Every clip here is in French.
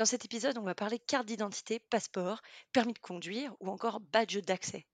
Dans cet épisode, on va parler carte d'identité, passeport, permis de conduire ou encore badge d'accès.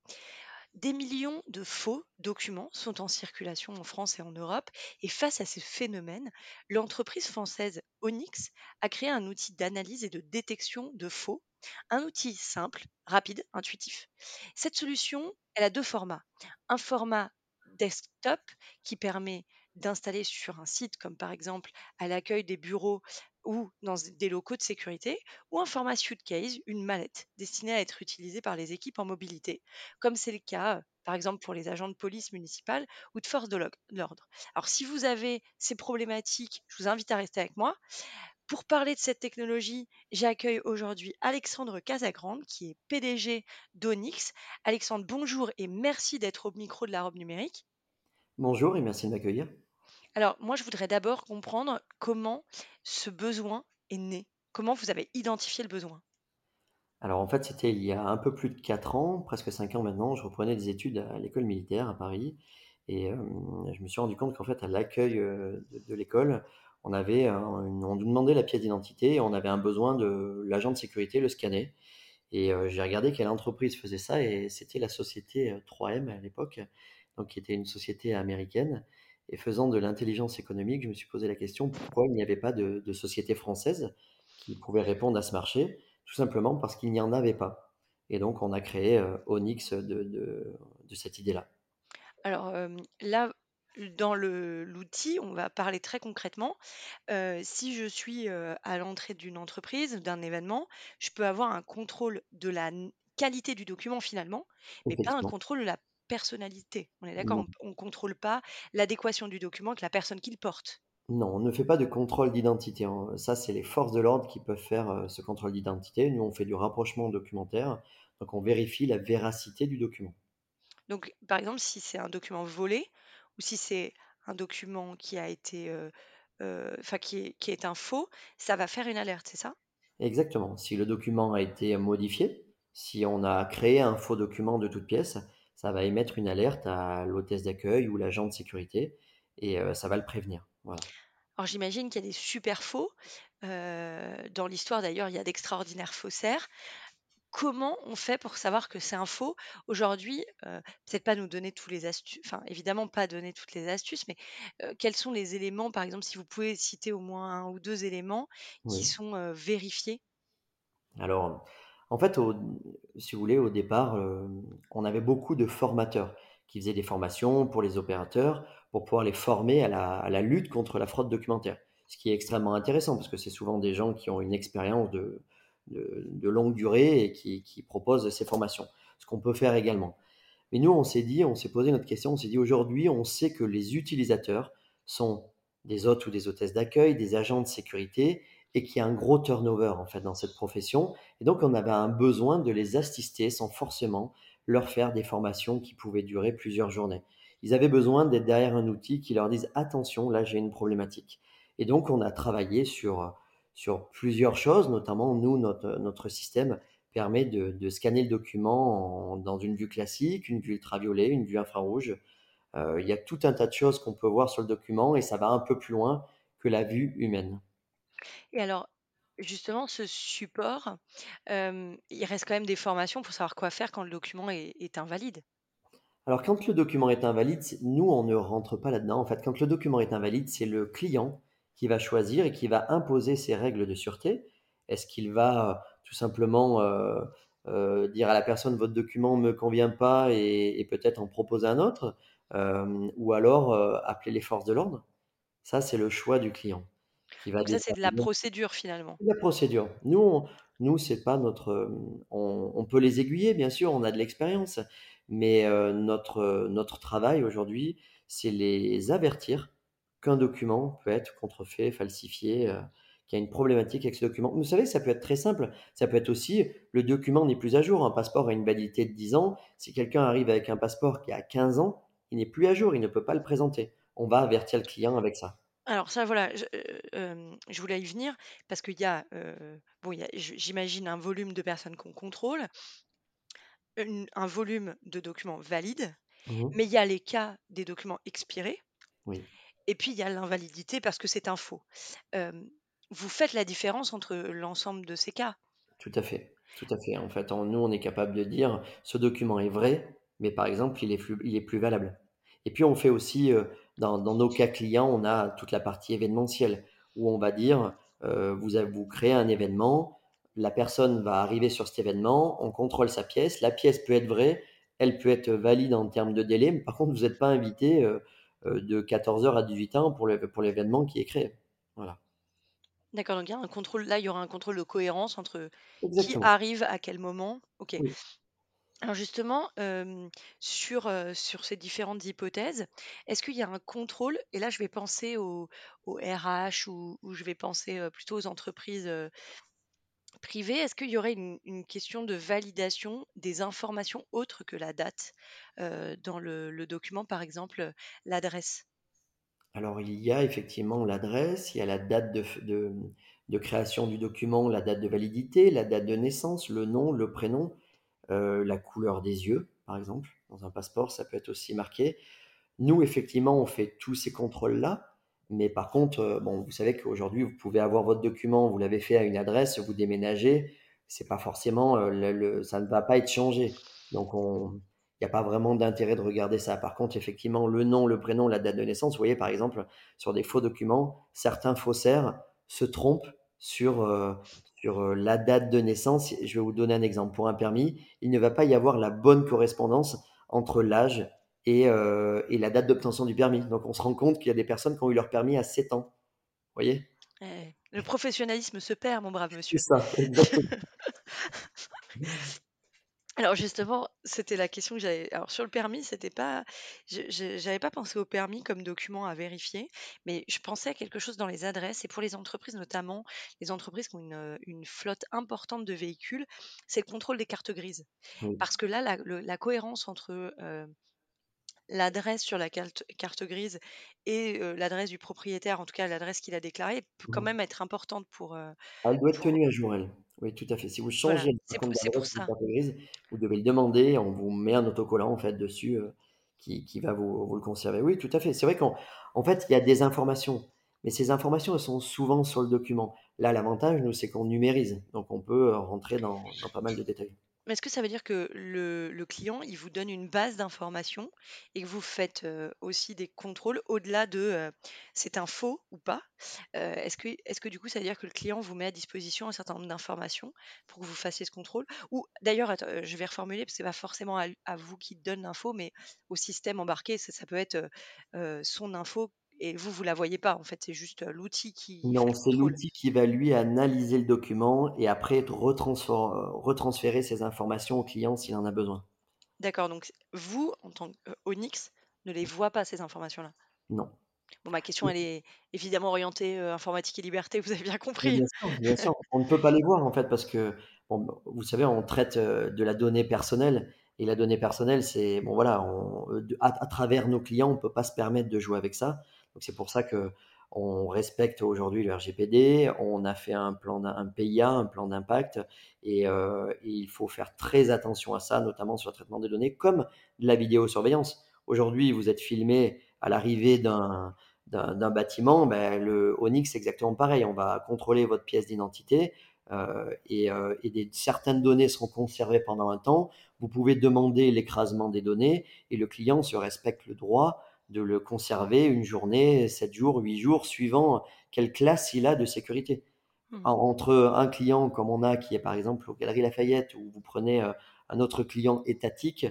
Des millions de faux documents sont en circulation en France et en Europe et face à ces phénomènes, l'entreprise française Onyx a créé un outil d'analyse et de détection de faux, un outil simple, rapide, intuitif. Cette solution, elle a deux formats. Un format desktop qui permet d'installer sur un site comme par exemple à l'accueil des bureaux ou dans des locaux de sécurité, ou un format suitcase, une mallette destinée à être utilisée par les équipes en mobilité, comme c'est le cas par exemple pour les agents de police municipale ou de force de l'ordre. Alors si vous avez ces problématiques, je vous invite à rester avec moi. Pour parler de cette technologie, j'accueille aujourd'hui Alexandre Casagrande, qui est PDG d'Onyx. Alexandre, bonjour et merci d'être au micro de la robe numérique. Bonjour et merci de m'accueillir. Alors, moi, je voudrais d'abord comprendre comment ce besoin est né. Comment vous avez identifié le besoin? Alors en fait, c'était il y a un peu plus de 4 ans, presque 5 ans maintenant, je reprenais des études à l'école militaire à Paris et je me suis rendu compte qu'en fait à l'accueil, de l'école, on avait on nous demandait la pièce d'identité et on avait un besoin de l'agent de sécurité le scanner et j'ai regardé quelle entreprise faisait ça et c'était la société, 3M à l'époque, donc qui était une société américaine et faisant de l'intelligence économique, je me suis posé la question pourquoi il n'y avait pas de, société française qui pouvait répondre à ce marché? Tout simplement parce qu'il n'y en avait pas. Et donc, on a créé euh, Onyx de, de, cette idée-là. Alors euh, là, dans l'outil, on va parler très concrètement. Euh, si je suis à l'entrée d'une entreprise, d'un événement, je peux avoir un contrôle de la qualité du document finalement, mais pas un contrôle de la personnalité. On est d'accord, on ne contrôle pas l'adéquation du document avec la personne qui le porte. Non, on ne fait pas de contrôle d'identité. Hein. Ça, c'est les forces de l'ordre qui peuvent faire euh, ce contrôle d'identité. Nous, on fait du rapprochement documentaire. Donc, on vérifie la véracité du document. Donc, par exemple, si c'est un document volé ou si c'est un document qui a été, euh, euh, enfin, qui est, qui est un faux, ça va faire une alerte, c'est ça? Exactement. Si le document a été modifié, si on a créé un faux document de toute pièce, ça va émettre une alerte à l'hôtesse d'accueil ou l'agent de sécurité et ça va le prévenir. Voilà. Alors j'imagine qu'il y a des super faux. dans l'histoire d'ailleurs, il y a d'extraordinaires faussaires. Comment on fait pour savoir que c'est un faux? Aujourd'hui, peut-être pas nous donner tous les astuces, enfin évidemment pas donner toutes les astuces, mais quels sont les éléments, par exemple, si vous pouvez citer au moins un ou deux éléments qui sont vérifiés? Alors, en fait, si vous voulez, au départ, euh, on avait beaucoup de formateurs qui faisaient des formations pour les opérateurs pour pouvoir les former à la, lutte contre la fraude documentaire. Ce qui est extrêmement intéressant parce que c'est souvent des gens qui ont une expérience de, longue durée et qui, qui, proposent ces formations. Ce qu'on peut faire également. Mais nous, on s'est dit, on s'est posé notre question, on s'est dit aujourd'hui, on sait que les utilisateurs sont des hôtes ou des hôtesses d'accueil, des agents de sécurité et qu'il y a un gros turnover en fait dans cette profession. Et donc on avait un besoin de les assister sans forcément leur faire des formations qui pouvaient durer plusieurs journées. Ils avaient besoin d'être derrière un outil qui leur dise attention, là j'ai une problématique. Et donc on a travaillé sur, sur plusieurs choses, notamment nous, notre, notre système permet de, scanner le document dans une vue classique, une vue ultraviolet, une vue infrarouge. Euh, il y a tout un tas de choses qu'on peut voir sur le document et ça va un peu plus loin que la vue humaine. Et alors, justement, ce support, il reste quand même des formations pour savoir quoi faire quand le document est, invalide. Alors, quand le document est invalide, nous, on ne rentre pas là-dedans. En fait, quand le document est invalide, c'est le client qui va choisir et qui va imposer ses règles de sûreté. Est-ce qu'il va tout simplement dire à la personne votre document ne me convient pas et, peut-être en proposer un autre, ou alors appeler les forces de l'ordre? Ça, c'est le choix du client. Donc ça, c'est de la procédure finalement. La procédure. Nous, nous, c'est pas notre. On, peut les aiguiller, bien sûr, on a de l'expérience, mais notre notre travail aujourd'hui, c'est les avertir qu'un document peut être contrefait, falsifié, qu'il y a une problématique avec ce document. Vous savez, ça peut être très simple. Ça peut être aussi, le document n'est plus à jour. Un passeport a une validité de 10 ans. Si quelqu'un arrive avec un passeport qui a 15 ans, il n'est plus à jour, il ne peut pas le présenter. On va avertir le client avec ça. Alors ça, voilà, je, euh, je voulais y venir parce qu'il y a, euh, bon, il y a, j'imagine un volume de personnes qu'on contrôle, un volume de documents valides, Mmh mais il y a les cas des documents expirés, Oui. et puis il y a l'invalidité parce que c'est un faux. vous faites la différence entre l'ensemble de ces cas. Tout à fait, tout à fait. En fait, nous, on est capable de dire ce document est vrai, mais par exemple, il est plus, il est plus valable. Et puis, on fait aussi, euh, dans, dans nos cas clients, on a toute la partie événementielle où on va dire euh, vous, avez- vous créez un événement, la personne va arriver sur cet événement, on contrôle sa pièce, la pièce peut être vraie, elle peut être valide en termes de délai, mais par contre, vous n'êtes pas invité euh, euh, de 14h à 18h pour le- pour l'événement qui est créé. Voilà, D'accord, donc il y a un contrôle, là, il y aura un contrôle de cohérence entre qui arrive à quel moment. Ok. Oui. Alors justement, sur, ces différentes hypothèses, est-ce qu'il y a un contrôle, et là je vais penser au, RH ou, je vais penser plutôt aux entreprises privées, est-ce qu'il y aurait une, question de validation des informations autres que la date dans le, document, par exemple l'adresse? Alors, il y a effectivement l'adresse, il y a la date de, de- création du document, la date de validité, la date de naissance, le nom, le prénom, la couleur des yeux, par exemple. Dans un passeport, ça peut être aussi marqué. Nous, effectivement, on fait tous ces contrôles-là. Mais par contre, euh, bon, vous savez qu'aujourd'hui, vous pouvez avoir votre document, vous l'avez fait à une adresse, vous déménagez, c'est pas forcément, euh, le, ça ne va pas être changé. Donc, on, il n'y a pas vraiment d'intérêt de regarder ça. Par contre, effectivement, le nom, le prénom, la date de naissance, vous voyez, par exemple, sur des faux documents, certains faussaires se trompent sur, euh, sur euh, la date de naissance. Je vais vous donner un exemple. Pour un permis, il ne va pas y avoir la bonne correspondance entre l'âge et, euh, et la date d'obtention du permis. Donc, on se rend compte qu'il y a des personnes qui ont eu leur permis à 7 ans. Vous voyez? Eh, le professionnalisme se perd, mon brave C'est monsieur. ça, exactement. Alors justement, c'était la question que j'avais. Alors sur le permis, c'était pas, je- je- j'avais pas pensé au permis comme document à vérifier, mais je pensais à quelque chose dans les adresses et pour les entreprises notamment, les entreprises qui ont une, euh, une flotte importante de véhicules, c'est le contrôle des cartes grises. Oui. Parce que là, la, le- la cohérence entre euh, l'adresse sur la carte, carte grise et euh, l'adresse du propriétaire, en tout cas l'adresse qu'il a déclarée, peut quand Mhm. même être importante pour, euh, Ah, elle doit être pour tenue à jour, elle. Oui, tout à fait. Si vous voilà. changez C'est pour, contre c'est pour d'adresse ou de ça. carte grise, vous devez le demander. On vous met un autocollant en fait dessus euh, qui, qui va vous, vous le conserver. Oui, tout à fait. C'est vrai qu'en en fait, il y a des informations, mais ces informations, elles sont souvent sur le document. Là, l'avantage, nous, c'est qu'on numérise. Donc, on peut euh, rentrer dans, dans pas mal de détails. Mais est-ce que ça veut dire que le, client, il vous donne une base d'informations et que vous faites aussi des contrôles au-delà de c'est un faux ou pas? Est-ce que, du coup, ça veut dire que le client vous met à disposition un certain nombre d'informations pour que vous fassiez ce contrôle? Ou d'ailleurs, je vais reformuler parce que c'est pas forcément à, vous qui donne l'info, mais au système embarqué, ça, peut être son info et vous, vous la voyez pas. En fait, c'est juste l'outil qui Non, c'est l'outil qui va lui analyser le document et après retransférer ces informations au client s'il en a besoin. D'accord, donc vous, en tant qu'Onyx, ne les voit pas ces informations-là? Non. Bon, ma question, elle est évidemment orientée, informatique et liberté, vous avez bien compris. bien sûr, bien sûr. On ne peut pas les voir en fait parce que, bon, vous savez, on traite euh, de la donnée personnelle et la donnée personnelle, c'est bon voilà, on, de- à, à travers nos clients, on ne peut pas se permettre de jouer avec ça. C'est pour ça que on respecte aujourd'hui le RGPD. On a fait un plan, PIA, un plan d'impact, et, euh, il faut faire très attention à ça, notamment sur le traitement des données, comme la vidéosurveillance. Aujourd'hui, vous êtes filmé à l'arrivée d'un d'un bâtiment, ben, le Onyx, c'est exactement pareil. On va contrôler votre pièce d'identité euh, et, euh, certaines données seront conservées pendant un temps. Vous pouvez demander l'écrasement des données et le client se respecte le droit de le conserver une journée, sept jours, huit jours, suivant quelle classe il a de sécurité. Mmh. En- Entre un client comme on a, qui est par exemple aux Galeries Lafayette, où vous prenez euh, un autre client étatique,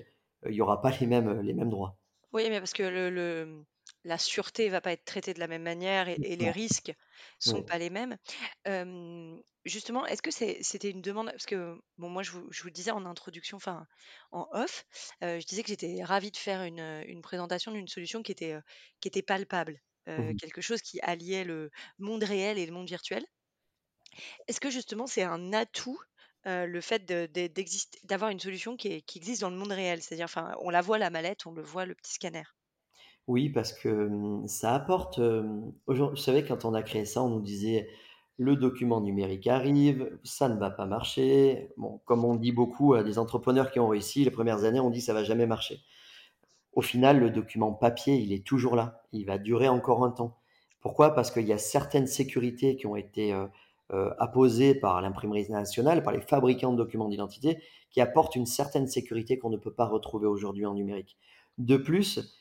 euh, il n'y aura pas les mêmes, les mêmes droits. Oui, mais parce que le le, la sûreté va pas être traitée de la même manière et et les risques sont Oui. pas les mêmes. Justement, est-ce que c'est c'était une demande parce que, bon, moi, je vous je vous le disais en introduction, enfin, en off, je disais que j'étais ravie de faire une, présentation d'une solution qui était, heu, qui était palpable, quelque chose qui alliait le monde réel et le monde virtuel. Est-ce que justement c'est un atout, le fait de d'e d'exist d'avoir une solution qui est qui existe dans le monde réel? C'est-à-dire, enfin, on la voit la mallette, on le voit le petit scanner. Oui, parce que, ça apporte, vous savez, quand on a créé ça, on nous disait: «Le document numérique arrive, ça ne va pas marcher». Bon, comme on dit beaucoup à des entrepreneurs qui ont réussi, les premières années, on dit: «Ça va jamais marcher». Au final, le document papier, il est toujours là. Il va durer encore un temps. Pourquoi? Parce qu'il y a certaines sécurités qui ont été, apposées par l'Imprimerie nationale, par les fabricants de documents d'identité, qui apportent une certaine sécurité qu'on ne peut pas retrouver aujourd'hui en numérique. De plus,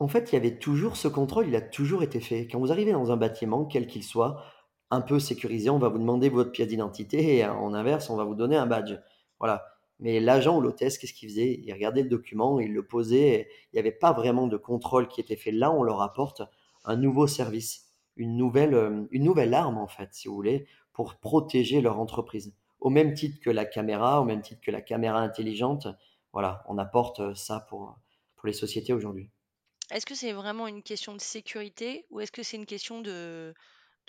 en fait, il y avait toujours ce contrôle, il a toujours été fait. Quand vous arrivez dans un bâtiment, quel qu'il soit, un peu sécurisé, on va vous demander votre pièce d'identité et en inverse, on va vous donner un badge. Voilà. Mais l'agent ou l'hôtesse, qu'est-ce qu'il faisait? Il regardait le document, il le posait, il n'y avait pas vraiment de contrôle qui était fait. Là, on leur apporte un nouveau service, une nouvelle, hem, une nouvelle arme, en fait, si vous voulez, pour protéger leur entreprise. Au même titre que la caméra, au même titre que la caméra intelligente, voilà, on apporte, ça pour, pour les sociétés aujourd'hui. Est-ce que c'est vraiment une question de sécurité ou est-ce que c'est une question de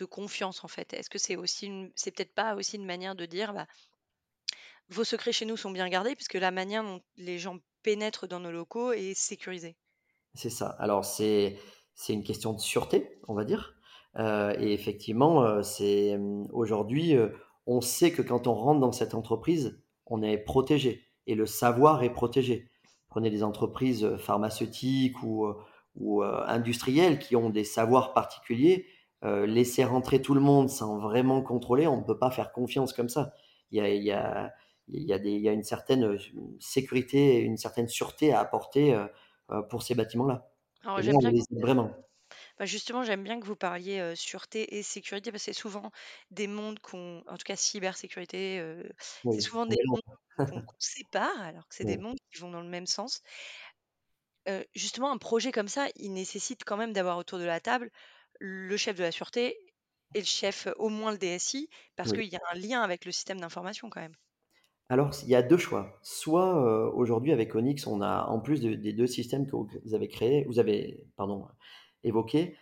confiance, en fait? Est-ce que c'est aussi c'est peut-être pas aussi une manière de dire: «Bah, vos secrets chez nous sont bien gardés», puisque la manière dont les gens pénètrent dans nos locaux est sécurisée? C'est ça. Alors c'est c'est une question de sûreté, on va dire, heu et effectivement, heu, c'est, mmh, aujourd'hui, heu, on sait que quand on rentre dans cette entreprise, on est protégé et le savoir est protégé. Prenez des entreprises, heu, pharmaceutiques ou, heu ou, heu, industrielles qui ont des savoirs particuliers, laisser rentrer tout le monde sans vraiment contrôler, on ne peut pas faire confiance comme ça. Il y a il y a il y a des il y a une certaine, sécurité, une certaine sûreté à apporter, pour ces bâtiments-là Alors là, j'aime bien vraiment. Bah, justement, j'aime bien que vous parliez, sûreté et sécurité parce que c'est souvent des mondes qu'on en tout cas cybersécurité, c'est Oui, souvent des mondes qu'on qu'on sépare alors que c'est des Oui. mondes qui vont dans le même sens. Justement, un projet comme ça, il nécessite quand même d'avoir autour de la table le chef de la sûreté et le chef, au moins le DSI, parce Oui. qu'il y a un lien avec le système d'information quand même. Alors il y a 2 choix. Soit, aujourd'hui avec Onyx, on a en plus de des 2 systèmes que vous avez créés vous avez pardon, évoqués,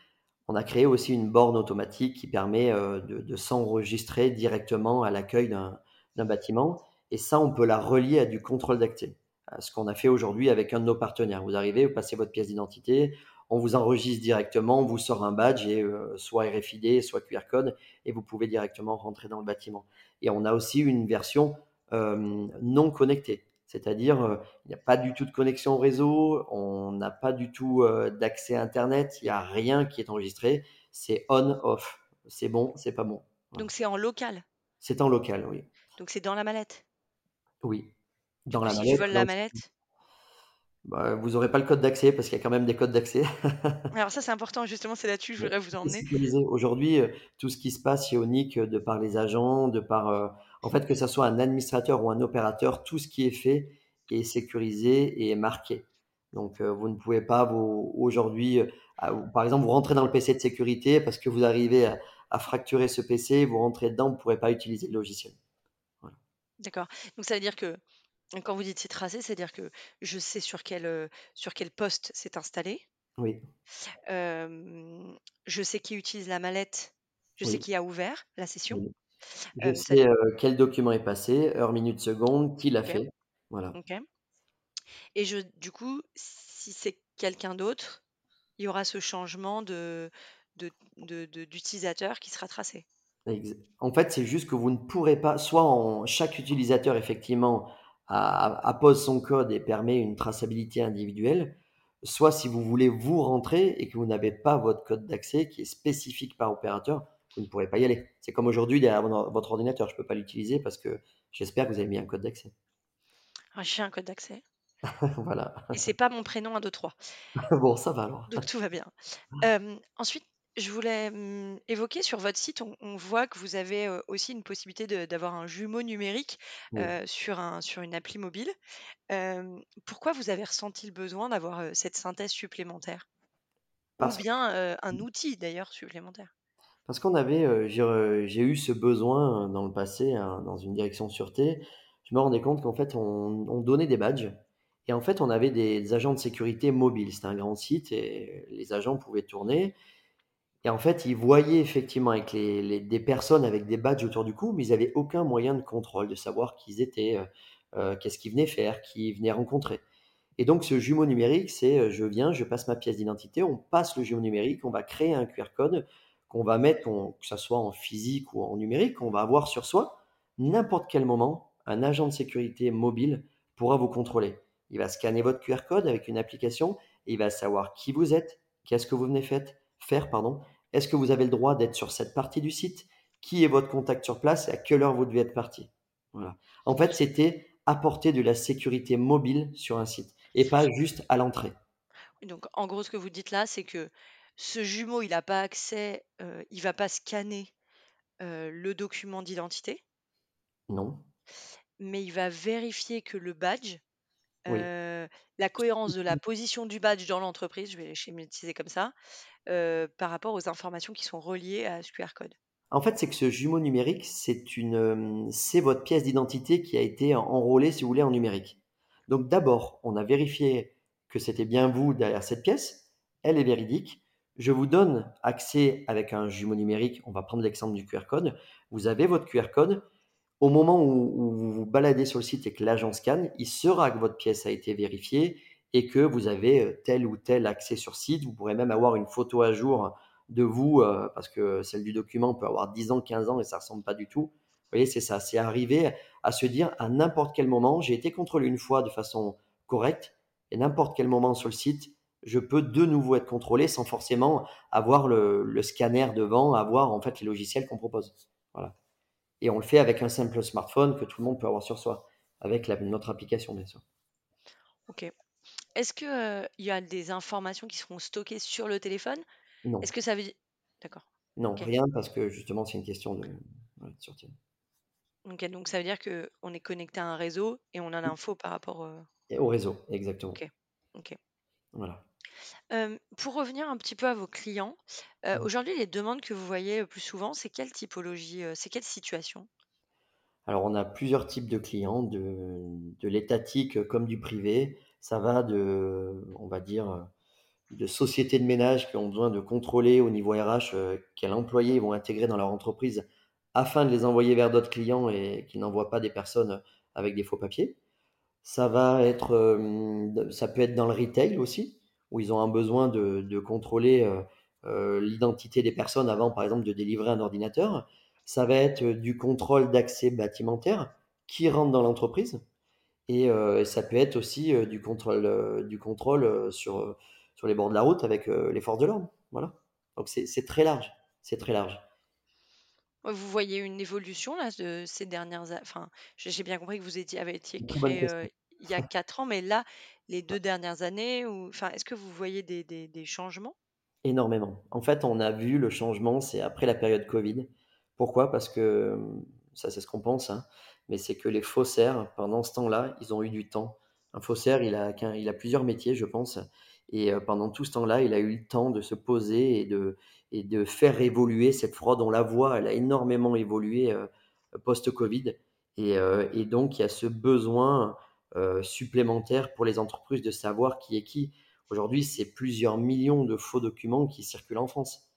on a créé aussi une borne automatique qui permet, heu, de s'enregistrer directement à l'accueil d'un bâtiment et ça, on peut la relier à du contrôle. Heu, ce qu'on a fait aujourd'hui avec un de nos partenaires. Vous arrivez, vous passez votre pièce d'identité, on vous enregistre directement, on vous sort un badge et heu, soit RFID, soit QR code et vous pouvez directement rentrer dans le bâtiment et on a aussi une version, hem, non connectée. C'est-à-dire, heu, il n'y a pas du tout de connexion au réseau, on n'a pas du tout, heu, d'accès internet, il y a rien qui est enregistré, c'est on off. C'est bon, c'est pas bon. Donc c'est en local, C'est en local, oui. donc c'est dans la mallette. Oui, dans la si je mallette, vole là la mallette? Bah, vous aurez pas le code d'accès parce qu'il y a quand même des codes d'accès. alors ça, c'est important justement, c'est là-dessus que je voudrais vous emmener. Aujourd'hui, heu, tout ce qui se passe chez Onic, heu, de par les agents, de par, heu, en fait, que ça soit un administrateur ou un opérateur, tout ce qui est fait est sécurisé et est marqué. Donc, vous ne pouvez pas vous aujourd'hui, par exemple, vous rentrez dans le PC de sécurité parce que vous arrivez à à fracturer ce PC, vous rentrez dedans, vous ne pourrez pas utiliser le logiciel. Voilà. D'accord, donc ça veut dire que quand vous dites c'est tracé, c'est-à-dire que je sais sur quel, sur quel poste c'est installé. Oui, je sais qui utilise la mallette, je sais qui a ouvert la session. oui. Je sais, quel document est passé, heure, minute, seconde, qui l'a fait. Voilà. OK et je du coup, si c'est quelqu'un d'autre, il y aura ce changement de de de de d'utilisateur qui sera tracé. En fait, c'est juste que vous ne pourrez pas soit en chaque utilisateur effectivement appose son code et permet une traçabilité individuelle, soit si vous voulez vous rentrer et que vous n'avez pas votre code d'accès qui est spécifique par opérateur, vous ne pourrez pas y aller. C'est comme aujourd'hui derrière votre ordinateur, je ne peux pas l'utiliser parce que j'espère que vous avez mis un code d'accès. Ah, j'ai un code d'accès Voilà. et c'est pas mon prénom 1, 2, 3, Bon, ça va alors. donc tout va bien. Hem, ensuite, je voulais, mmh, évoquer sur votre site, on on voit que vous avez, aussi une possibilité de d'avoir un jumeau numérique, Oui, sur un sur une appli mobile. Hem, pourquoi vous avez ressenti le besoin d'avoir, cette synthèse supplémentaire? Ou parce bien, un outil d'ailleurs supplémentaire? Parce qu'on avait, j'ai re j'ai eu ce besoin, dans le passé, hein, dans une direction sûreté. Je me rendais compte qu'en fait, on on donnait des badges et en fait, on avait des agents de sécurité mobiles. C'était un grand site et les agents pouvaient tourner Et en fait, ils voyaient effectivement avec les, des personnes avec des badges autour du cou, mais ils n'avaient aucun moyen de contrôle, de savoir qui ils étaient, euh, euh, qu'est-ce qu'ils venaient faire, qui ils venaient rencontrer. Et donc, ce jumeau numérique, c'est euh, je viens, je passe ma pièce d'identité, on passe le jumeau numérique, on va créer un QR code qu'on va mettre, qu'on- que ce soit en physique ou en numérique, qu'on va avoir sur soi. N'importe quel moment, un agent de sécurité mobile pourra vous contrôler. Il va scanner votre QR code avec une application et il va savoir qui vous êtes, qu'est-ce que vous venez faire, pardon. Est-ce que vous avez le droit d'être sur cette partie du site? Qui est votre contact sur place et à quelle heure vous devez être parti? Voilà. En fait, c'était apporter de la sécurité mobile sur un site et pas juste à l'entrée. Donc, en gros, ce que vous dites là, c'est que ce jumeau, il n'a pas accès, euh, il va pas scanner euh, le document d'identité, Non mais il va vérifier que le badge, Oui. euh, la cohérence de la position du badge dans l'entreprise, je vais les schématiser comme ça, euh, par rapport aux informations qui sont reliées à ce QR code. En fait, c'est que ce jumeau numérique, c'est euh, c'est votre pièce d'identité qui a été enrôlée, si vous voulez, en numérique. Donc d'abord, on a vérifié que c'était bien vous derrière cette pièce. Elle est véridique. Je vous donne accès avec un jumeau numérique. On va prendre l'exemple du QR code. Vous avez votre QR code. Au moment où, vous vous baladez sur le site et que l'agent scanne, il saura que votre pièce a été vérifiée et que vous avez euh, tel ou tel accès sur site. Vous pourrez même avoir une photo à jour de vous, euh, parce que celle du document peut avoir 10 ans, 15 ans et ça ressemble pas du tout. Vous voyez, c'est ça, c'est arriver à se dire à n'importe quel moment, j'ai été contrôlé une fois de façon correcte, et n'importe quel moment sur le site, je peux de nouveau être contrôlé sans forcément avoir le, le scanner devant, avoir en fait les logiciels qu'on propose. Voilà. Et on le fait avec un simple smartphone que tout le monde peut avoir sur soi, avec la, notre application bien sûr. Ok. Est-ce que euh, y a des informations qui seront stockées sur le téléphone? Non, Est-ce que ça veut dire... D'accord. non, rien parce que justement c'est une question de, ouais, de sûreté. Donc ça veut dire que on est connecté à un réseau et on a l'info par rapport. euh, Et au réseau, exactement. Ok. Ok. Voilà. Pour revenir un petit peu à vos clients, euh, aujourd'hui, les demandes que vous voyez le plus souvent, c'est quelle typologie, c'est quelle situation? Alors, on a plusieurs types de clients, de, de l'étatique comme du privé. Ça va de, on va dire, de sociétés de ménage qui ont besoin de contrôler au niveau RH euh, quels employés ils vont intégrer dans leur entreprise afin de les envoyer vers d'autres clients et qu'ils n'envoient pas des personnes avec des faux papiers. Ça va être, ça peut être dans le retail aussi, où ils ont un besoin de, de contrôler euh, euh, l'identité des personnes avant, par exemple, de délivrer un ordinateur. Ça va être du contrôle d'accès bâtimentaire qui rentre dans l'entreprise. Et euh, ça peut être aussi euh, du contrôle, euh, du contrôle euh, sur, sur les bords de la route avec euh, les forces de l'ordre. Voilà. Donc c'est très large. C'est très large. Vous voyez une évolution là de ces dernières, enfin, j'ai bien compris que vous étiez, avez été créé euh. Il y a quatre ans, mais là, les deux dernières années, ou, enfin, est-ce que vous voyez des, changements? Énormément. En fait, on a vu le changement, c'est après la période Covid. Pourquoi? Parce que, ça c'est ce qu'on pense, hein, mais c'est que les faussaires, pendant ce temps-là, ils ont eu du temps. Un faussaire, il a, a plusieurs métiers, je pense, et euh, pendant tout ce temps-là, il a eu le temps de se poser et de, et de faire évoluer cette fraude. On la voit, elle a énormément évolué euh, post-Covid, et, euh, et donc il y a ce besoin supplémentaire pour les entreprises de savoir qui est qui. Aujourd'hui, c'est plusieurs millions de faux documents qui circulent en France.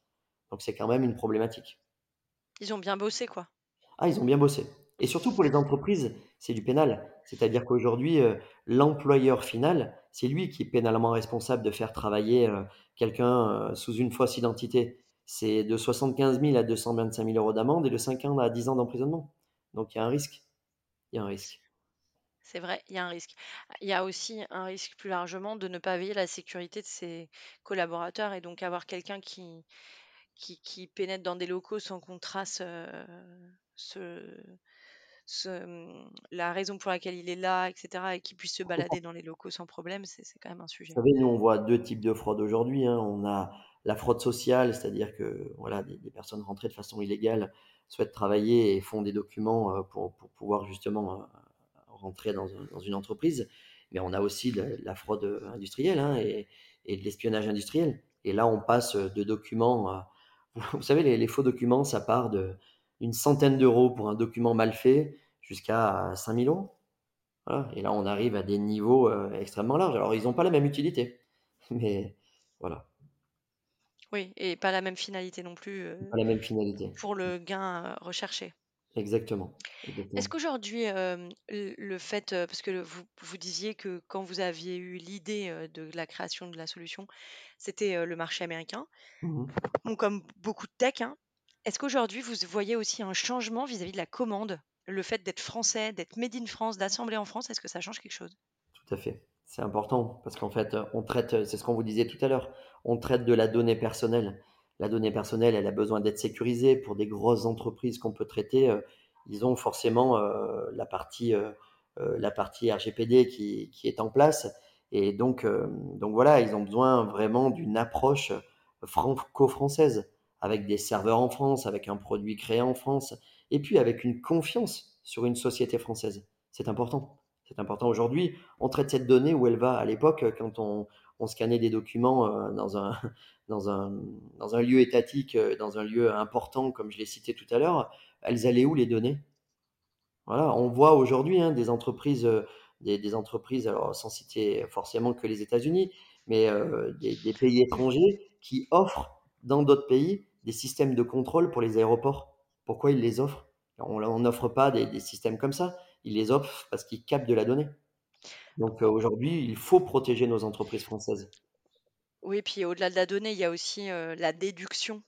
Donc c'est quand même une problématique. Ils ont bien bossé, quoi. Ah, ils ont bien bossé. Et surtout pour les entreprises, c'est du pénal. C'est-à-dire qu'aujourd'hui, euh, l'employeur final, c'est lui qui est pénalement responsable de faire travailler euh, quelqu'un euh, sous une fausse identité. C'est de 75 000 à 225 000 euros d'amende et de 5 ans à 10 ans d'emprisonnement. Donc il y a un risque. Il y a un risque. C'est vrai, il y a un risque. Il y a aussi un risque plus largement de ne pas veiller à la sécurité de ses collaborateurs et donc avoir quelqu'un qui, qui, qui pénètre dans des locaux sans qu'on trace euh, ce, ce- la raison pour laquelle il est là, etc., et qui puisse se balader dans les locaux sans problème, c'est quand même un Vous sujet. savez, nous, on voit deux types de fraude aujourd'hui. hein. On a la fraude sociale, c'est-à-dire que voilà, des, des personnes rentrées de façon illégale souhaitent travailler et font des documents euh, pour, pour pouvoir justement rentrer dans, un- dans une entreprise. Mais on a aussi de la fraude industrielle hein, et, et de l'espionnage industriel. Et là, on passe de documents. à- Vous savez, les, les faux documents, ça part de d'une centaine d'euros pour un document mal fait jusqu'à 5000 euros. Voilà. Et là, on arrive à des niveaux euh, extrêmement larges. Alors, ils n'ont pas la même utilité, mais voilà. Oui et pas la même finalité non plus, heu, Pas la même finalité. pour le gain, recherché. Exactement, Est-ce exactement. qu'aujourd'hui, hem, le le fait, heu, parce que vous vous disiez que quand vous aviez eu l'idée, heu, de la création de la solution, c'était, le marché américain, Mmh bon comme beaucoup de tech, hein. Est-ce qu'aujourd'hui vous voyez aussi un changement vis-à-vis de la commande? Le fait d'être français, d'être made in France, d'assembler en France, est-ce que ça change quelque chose? Tout à fait. C'est important parce qu'en fait, on traite, c'est ce qu'on vous disait tout à l'heure, on traite de la donnée personnelle. La donnée personnelle, elle a besoin d'être sécurisée. Pour des grosses entreprises qu'on peut traiter, heu, ils ont forcément, heu, la partie, heu, la partie RGPD qui qui est en place et donc donc voilà, ils ont besoin vraiment d'une approche franco-française, avec des serveurs en France, avec un produit créé en France et puis avec une confiance sur une société française. C'est important. C'est important aujourd'hui. On traite cette donnée où elle va. À l'époque, quand on, on scannait des documents euh, dans, un, dans, un, lieu étatique, euh, dans un lieu important, comme je l'ai cité tout à l'heure, elles allaient où les données Voilà, on voit aujourd'hui hein, des entreprises, euh, des, entreprises, alors sans citer forcément que les États-Unis, mais euh, des, pays étrangers qui offrent dans d'autres pays des systèmes de contrôle pour les aéroports. Pourquoi ils les offrent? On n'offre pas des, systèmes comme ça. Ils les offrent parce qu'ils captent de la donnée. Donc aujourd'hui, il faut protéger nos entreprises françaises. Oui, puis au-delà de la donnée, il y a aussi, heu, la déduction,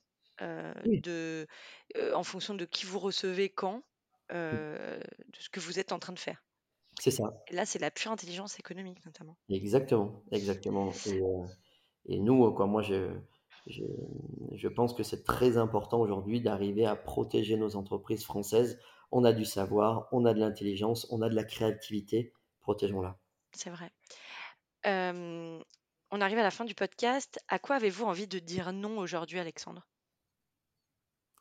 Oui. de heu, en fonction de qui vous recevez quand, heu, de ce que vous êtes en train de faire. C'est ça, Et là, c'est la pure intelligence économique notamment. exactement, exactement et nous, quoi, moi je je je pense que c'est très important aujourd'hui d'arriver à protéger nos entreprises françaises. On a du savoir, on a de l'intelligence, on a de la créativité, protégeons-la. C'est vrai. On arrive à la fin du podcast. À quoi avez-vous envie de dire non aujourd'hui, Alexandre?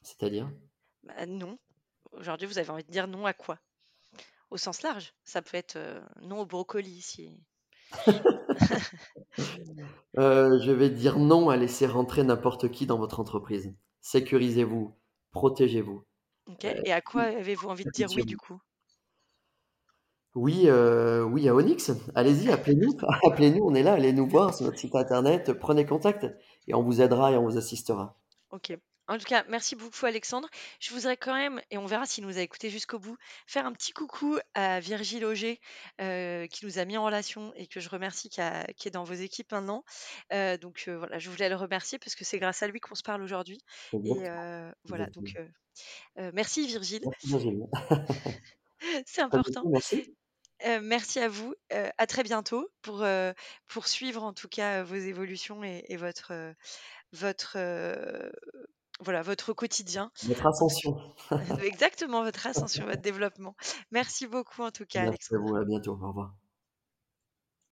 C'est-à-dire? Bah, non. Aujourd'hui, vous avez envie de dire non à quoi? Au sens large. Ça peut être, heu, non au brocoli si Heu, je vais dire non à laisser rentrer n'importe qui dans votre entreprise. Sécurisez-vous, protégez-vous, OK. heu, Et à quoi avez-vous envie de dire oui, du coup? Oui, heu, oui à Onyx. Allez-y, appelez-nous, appelez-nous, on est là, allez nous voir sur notre site internet, prenez contact et on vous aidera et on vous assistera. OK. En tout cas, merci beaucoup Alexandre. Je voudrais quand même, et on verra s'il nous a écoutés jusqu'au bout, faire un petit coucou à Virgile Auger, heu, qui nous a mis en relation et que je remercie, qui a qui est dans vos équipes maintenant. Heu, donc voilà, je voulais le remercier parce que c'est grâce à lui qu'on se parle aujourd'hui et voilà donc merci Virgile, Merci Virginie. c'est important. merci. Heu, merci à vous, heu, à très bientôt pour, heu, pour suivre en tout cas, vos évolutions et et votre, heu, votre, heu, voilà, votre quotidien. Votre En tout ascension. exactement, votre ascension, votre développement. Merci beaucoup en tout cas Merci à Alexandre. vous, à bientôt, au revoir.